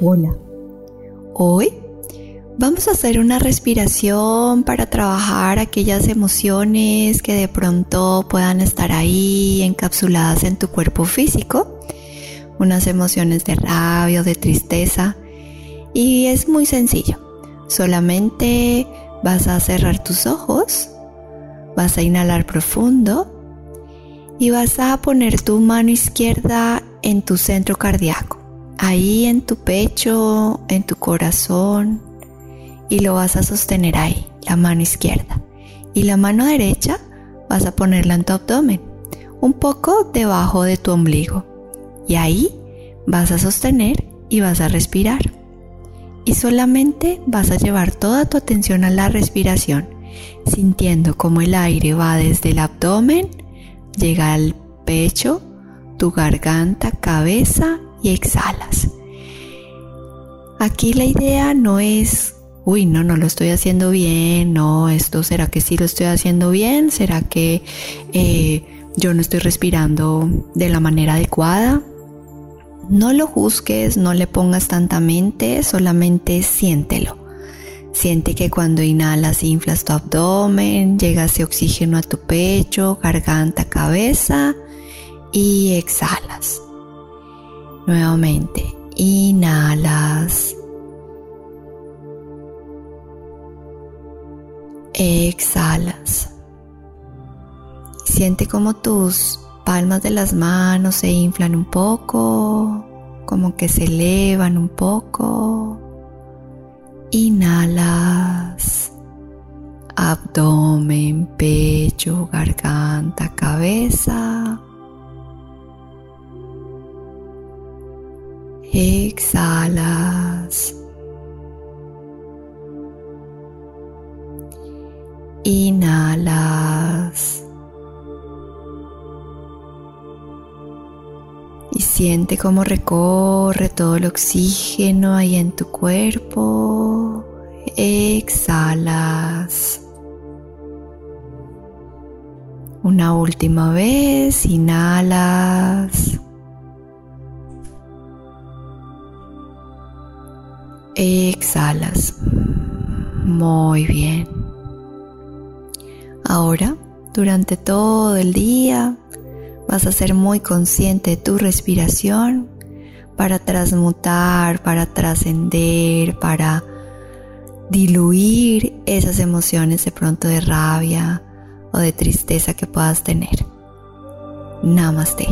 Hola. Hoy vamos a hacer una respiración para trabajar aquellas emociones que de pronto puedan estar ahí encapsuladas en tu cuerpo físico. Unas emociones de rabia o de tristeza. Y es muy sencillo. Solamente vas a cerrar tus ojos, vas a inhalar profundo y vas a poner tu mano izquierda en tu centro cardíaco, ahí en tu pecho, en tu corazón, y lo vas a sostener ahí, la mano izquierda. Y la mano derecha vas a ponerla en tu abdomen, un poco debajo de tu ombligo. Y ahí vas a sostener y vas a respirar. Y solamente vas a llevar toda tu atención a la respiración, sintiendo como el aire va desde el abdomen, llega al pecho, tu garganta, cabeza y exhalas. Aquí la idea no es, uy, no, no lo estoy haciendo bien, no, esto será que sí lo estoy haciendo bien, será que eh, yo no estoy respirando de la manera adecuada. No lo juzgues, no le pongas tanta mente, solamente siéntelo. Siente que cuando inhalas inflas tu abdomen, llega ese oxígeno a tu pecho, garganta, cabeza y exhalas. Nuevamente, inhalas. Exhalas. Siente como tus palmas de las manos se inflan un poco, como que se elevan un poco. Inhalas. Abdomen, pecho, garganta, cabeza. Exhalas. Inhalas. Y siente cómo recorre todo el oxígeno ahí en tu cuerpo. Exhalas. Una última vez, inhalas. Exhalas. Muy bien. Ahora, durante todo el día, vas a ser muy consciente de tu respiración para transmutar, para trascender, para diluir esas emociones de pronto de rabia o de tristeza que puedas tener. Namaste.